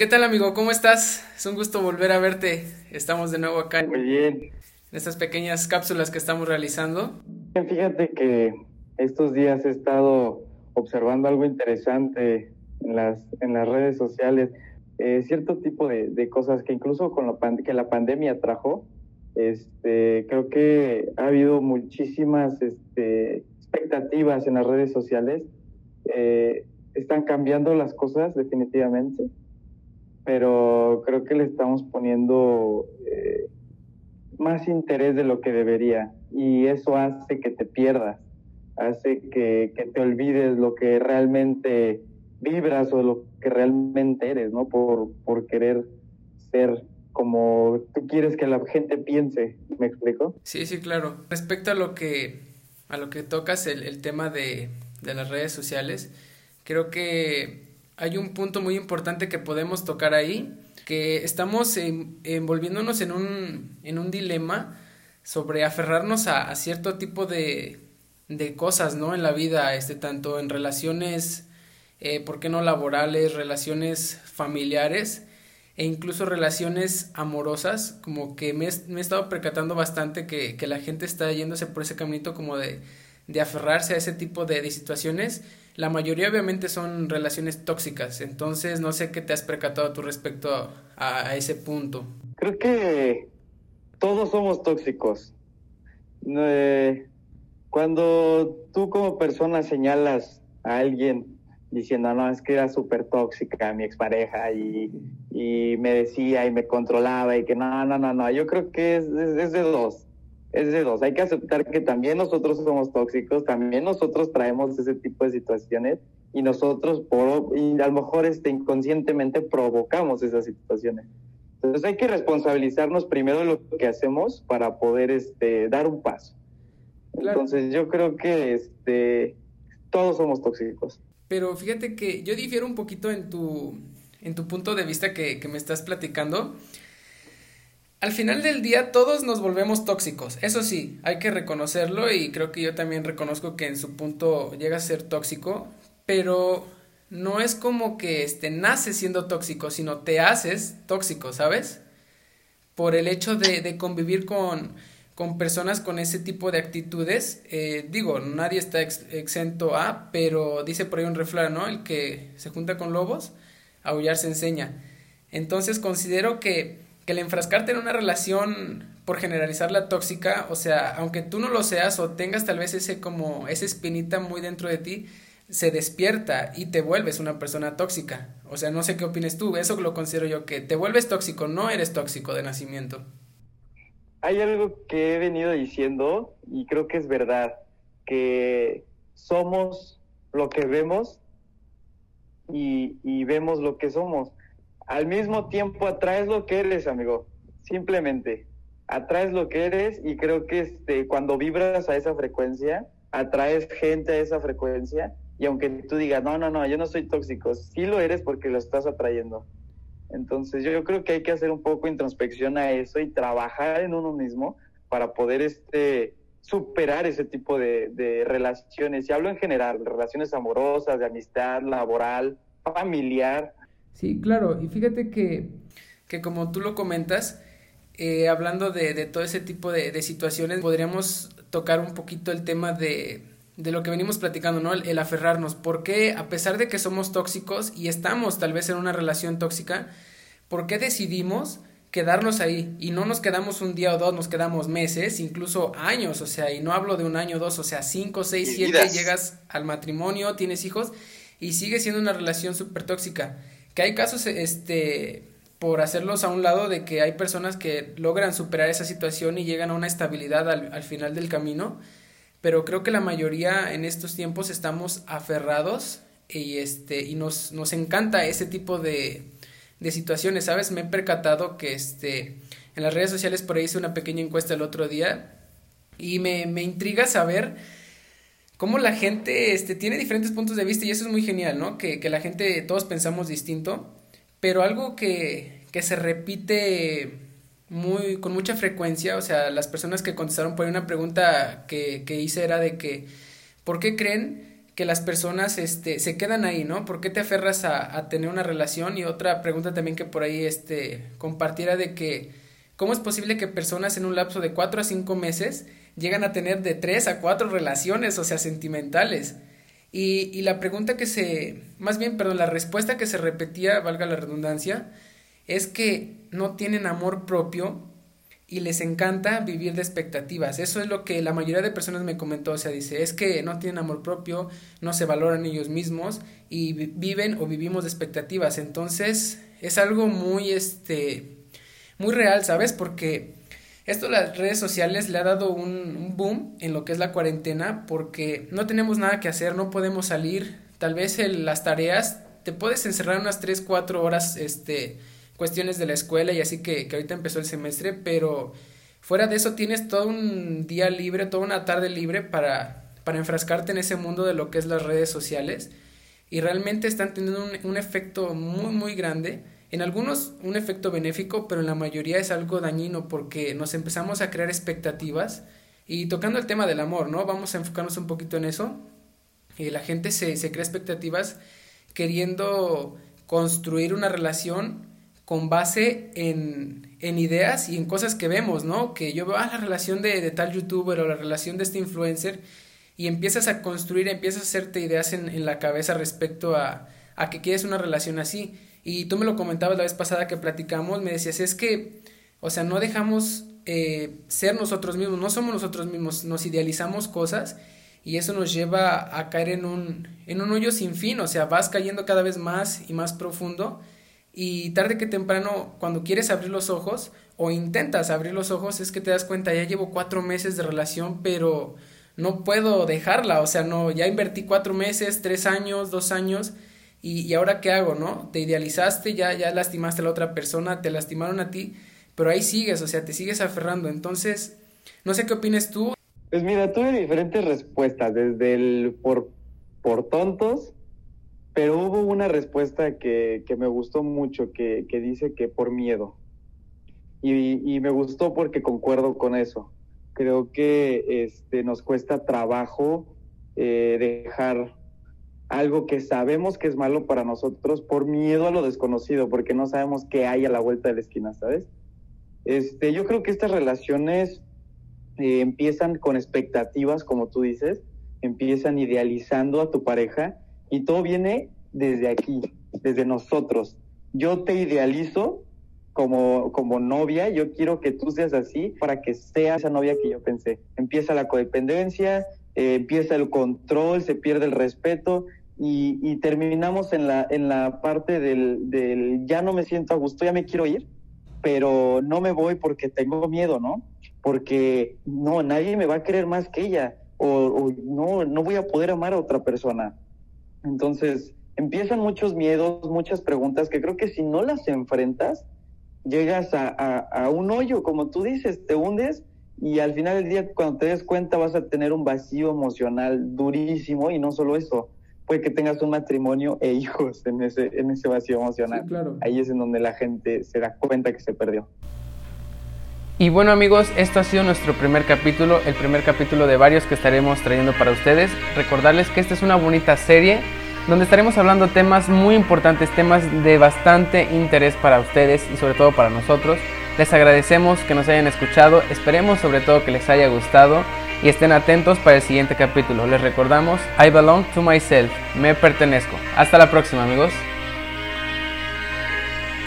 ¿Qué tal amigo? ¿Cómo estás? Es un gusto volver a verte. Estamos de nuevo acá. Muy bien. En estas pequeñas cápsulas que estamos realizando. Fíjate que estos días he estado observando algo interesante en las, en las redes sociales. Eh, cierto tipo de, de, cosas que incluso con lo que la pandemia trajo, este, creo que ha habido muchísimas este, expectativas en las redes sociales. Eh, están cambiando las cosas definitivamente pero creo que le estamos poniendo eh, más interés de lo que debería y eso hace que te pierdas, hace que, que, te olvides lo que realmente vibras o lo que realmente eres, ¿no? Por, por querer ser como tú quieres que la gente piense, ¿me explico? Sí, sí, claro. Respecto a lo que, a lo que tocas, el, el tema de, de las redes sociales, creo que hay un punto muy importante que podemos tocar ahí, que estamos envolviéndonos en un, en un dilema sobre aferrarnos a, cierto tipo de, de, cosas, ¿no? En la vida, este, tanto en relaciones, eh, ¿por qué no laborales, relaciones familiares e incluso relaciones amorosas, como que me, he estado percatando bastante que, que, la gente está yéndose por ese caminito como de, de aferrarse a ese tipo de, situaciones la mayoría obviamente son relaciones tóxicas, entonces no sé qué te has percatado tú respecto a, ese punto. Creo que todos somos tóxicos. Eh, cuando tú como persona señalas a alguien diciendo, no, es que era súper tóxica mi expareja y, y me decía y me controlaba y que no, no, no, no, yo creo que es, es de dos es de dos. Hay que aceptar que también nosotros somos tóxicos, también nosotros traemos ese tipo de situaciones y nosotros por, y a lo mejor este, inconscientemente provocamos esas situaciones. Entonces hay que responsabilizarnos primero de lo que hacemos para poder este, dar un paso. Entonces yo creo que este, todos somos tóxicos. Pero fíjate que yo difiero un poquito en tu, en tu punto de vista que, que me estás platicando. Al final del día todos nos volvemos tóxicos, eso sí, hay que reconocerlo y creo que yo también reconozco que en su punto llega a ser tóxico, pero no es como que este, naces siendo tóxico, sino te haces tóxico, ¿sabes? Por el hecho de, convivir con, con, personas con ese tipo de actitudes, eh, digo, nadie está exento a, pero dice por ahí un refrán, ¿no? El que se junta con lobos, aullar se enseña. Entonces considero que que el enfrascarte en una relación por generalizar la tóxica, o sea, aunque tú no lo seas o tengas tal vez ese como esa espinita muy dentro de ti, se despierta y te vuelves una persona tóxica. O sea, no sé qué opines tú, eso lo considero yo que te vuelves tóxico, no eres tóxico de nacimiento. Hay algo que he venido diciendo y creo que es verdad, que somos lo que vemos y, y vemos lo que somos al mismo tiempo atraes lo que eres, amigo. Simplemente atraes lo que eres y creo que este, cuando vibras a esa frecuencia, atraes gente a esa frecuencia y aunque tú digas, no, no, no, yo no soy tóxico, sí lo eres porque lo estás atrayendo. Entonces yo, creo que hay que hacer un poco introspección a eso y trabajar en uno mismo para poder este, superar ese tipo de, de relaciones. Y hablo en general, relaciones amorosas, de amistad, laboral, familiar Sí, claro, y fíjate que, que como tú lo comentas, eh, hablando de, de, todo ese tipo de, de, situaciones, podríamos tocar un poquito el tema de, de lo que venimos platicando, ¿no? El, el, aferrarnos. ¿Por qué, a pesar de que somos tóxicos y estamos tal vez en una relación tóxica, ¿por qué decidimos quedarnos ahí? Y no nos quedamos un día o dos, nos quedamos meses, incluso años, o sea, y no hablo de un año o dos, o sea, cinco, seis, siete, llegas al matrimonio, tienes hijos y sigue siendo una relación súper tóxica que hay casos, este, por hacerlos a un lado, de que hay personas que logran superar esa situación y llegan a una estabilidad al, final del camino, pero creo que la mayoría en estos tiempos estamos aferrados y, este, y nos, nos encanta ese tipo de, de situaciones, ¿sabes? Me he percatado que este, en las redes sociales por ahí hice una pequeña encuesta el otro día y me, me intriga saber cómo la gente este, tiene diferentes puntos de vista y eso es muy genial, ¿no? Que, que la gente, todos pensamos distinto, pero algo que, que se repite muy, con mucha frecuencia, o sea, las personas que contestaron por ahí una pregunta que, que hice era de que, ¿por qué creen que las personas este, se quedan ahí, ¿no? ¿Por qué te aferras a, a, tener una relación? Y otra pregunta también que por ahí este, compartiera de que, ¿cómo es posible que personas en un lapso de cuatro a cinco meses llegan a tener de tres a cuatro relaciones, o sea, sentimentales? Y, y la pregunta que se, más bien, perdón, la respuesta que se repetía, valga la redundancia, es que no tienen amor propio y les encanta vivir de expectativas. Eso es lo que la mayoría de personas me comentó, o sea, dice, es que no tienen amor propio, no se valoran ellos mismos y viven o vivimos de expectativas. Entonces, es algo muy este muy real, ¿sabes? Porque esto las redes sociales le ha dado un, boom en lo que es la cuarentena porque no tenemos nada que hacer, no podemos salir, tal vez en las tareas te puedes encerrar unas 3, 4 horas este cuestiones de la escuela y así que, que ahorita empezó el semestre, pero fuera de eso tienes todo un día libre, toda una tarde libre para, para enfrascarte en ese mundo de lo que es las redes sociales y realmente están teniendo un, un efecto muy muy grande. En algunos un efecto benéfico, pero en la mayoría es algo dañino porque nos empezamos a crear expectativas y tocando el tema del amor, ¿no? Vamos a enfocarnos un poquito en eso. Y la gente se, se crea expectativas queriendo construir una relación con base en, en, ideas y en cosas que vemos, ¿no? Que yo veo, ah, la relación de, de, tal youtuber o la relación de este influencer y empiezas a construir, empiezas a hacerte ideas en, en la cabeza respecto a, a, que quieres una relación así. Y tú me lo comentabas la vez pasada que platicamos, me decías, es que, o sea, no dejamos eh, ser nosotros mismos, no somos nosotros mismos, nos idealizamos cosas y eso nos lleva a caer en un, en un hoyo sin fin, o sea, vas cayendo cada vez más y más profundo y tarde que temprano, cuando quieres abrir los ojos o intentas abrir los ojos, es que te das cuenta, ya llevo cuatro meses de relación, pero no puedo dejarla, o sea, no, ya invertí cuatro meses, tres años, dos años, y, ahora qué hago, ¿no? Te idealizaste, ya, ya lastimaste a la otra persona, te lastimaron a ti, pero ahí sigues, o sea, te sigues aferrando. Entonces, no sé qué opines tú. Pues mira, tuve diferentes respuestas, desde el por, por tontos pero hubo una respuesta que, que me gustó mucho, que, que, dice que por miedo. Y, y, me gustó porque concuerdo con eso. Creo que este, nos cuesta trabajo eh, dejar algo que sabemos que es malo para nosotros por miedo a lo desconocido, porque no sabemos qué hay a la vuelta de la esquina, ¿sabes? Este, yo creo que estas relaciones eh, empiezan con expectativas, como tú dices, empiezan idealizando a tu pareja y todo viene desde aquí, desde nosotros. Yo te idealizo como, como novia, yo quiero que tú seas así para que sea esa novia que yo pensé. Empieza la codependencia, eh, empieza el control, se pierde el respeto y, terminamos en la, en la parte del, del ya no me siento a gusto, ya me quiero ir, pero no me voy porque tengo miedo, ¿no? Porque no, nadie me va a querer más que ella o, o no, no voy a poder amar a otra persona entonces, empiezan muchos miedos, muchas preguntas que creo que si no las enfrentas, llegas a, a, un hoyo, como tú dices, te hundes y al final del día, cuando te des cuenta, vas a tener un vacío emocional durísimo y no solo eso, puede que tengas un matrimonio e hijos en ese, en ese vacío emocional. claro. Ahí es en donde la gente se da cuenta que se perdió. Y bueno amigos, esto ha sido nuestro primer capítulo, el primer capítulo de varios que estaremos trayendo para ustedes. Recordarles que esta es una bonita serie donde estaremos hablando temas muy importantes, temas de bastante interés para ustedes y sobre todo para nosotros. Les agradecemos que nos hayan escuchado, esperemos sobre todo que les haya gustado y estén atentos para el siguiente capítulo. Les recordamos, I belong to myself, me pertenezco. Hasta la próxima amigos.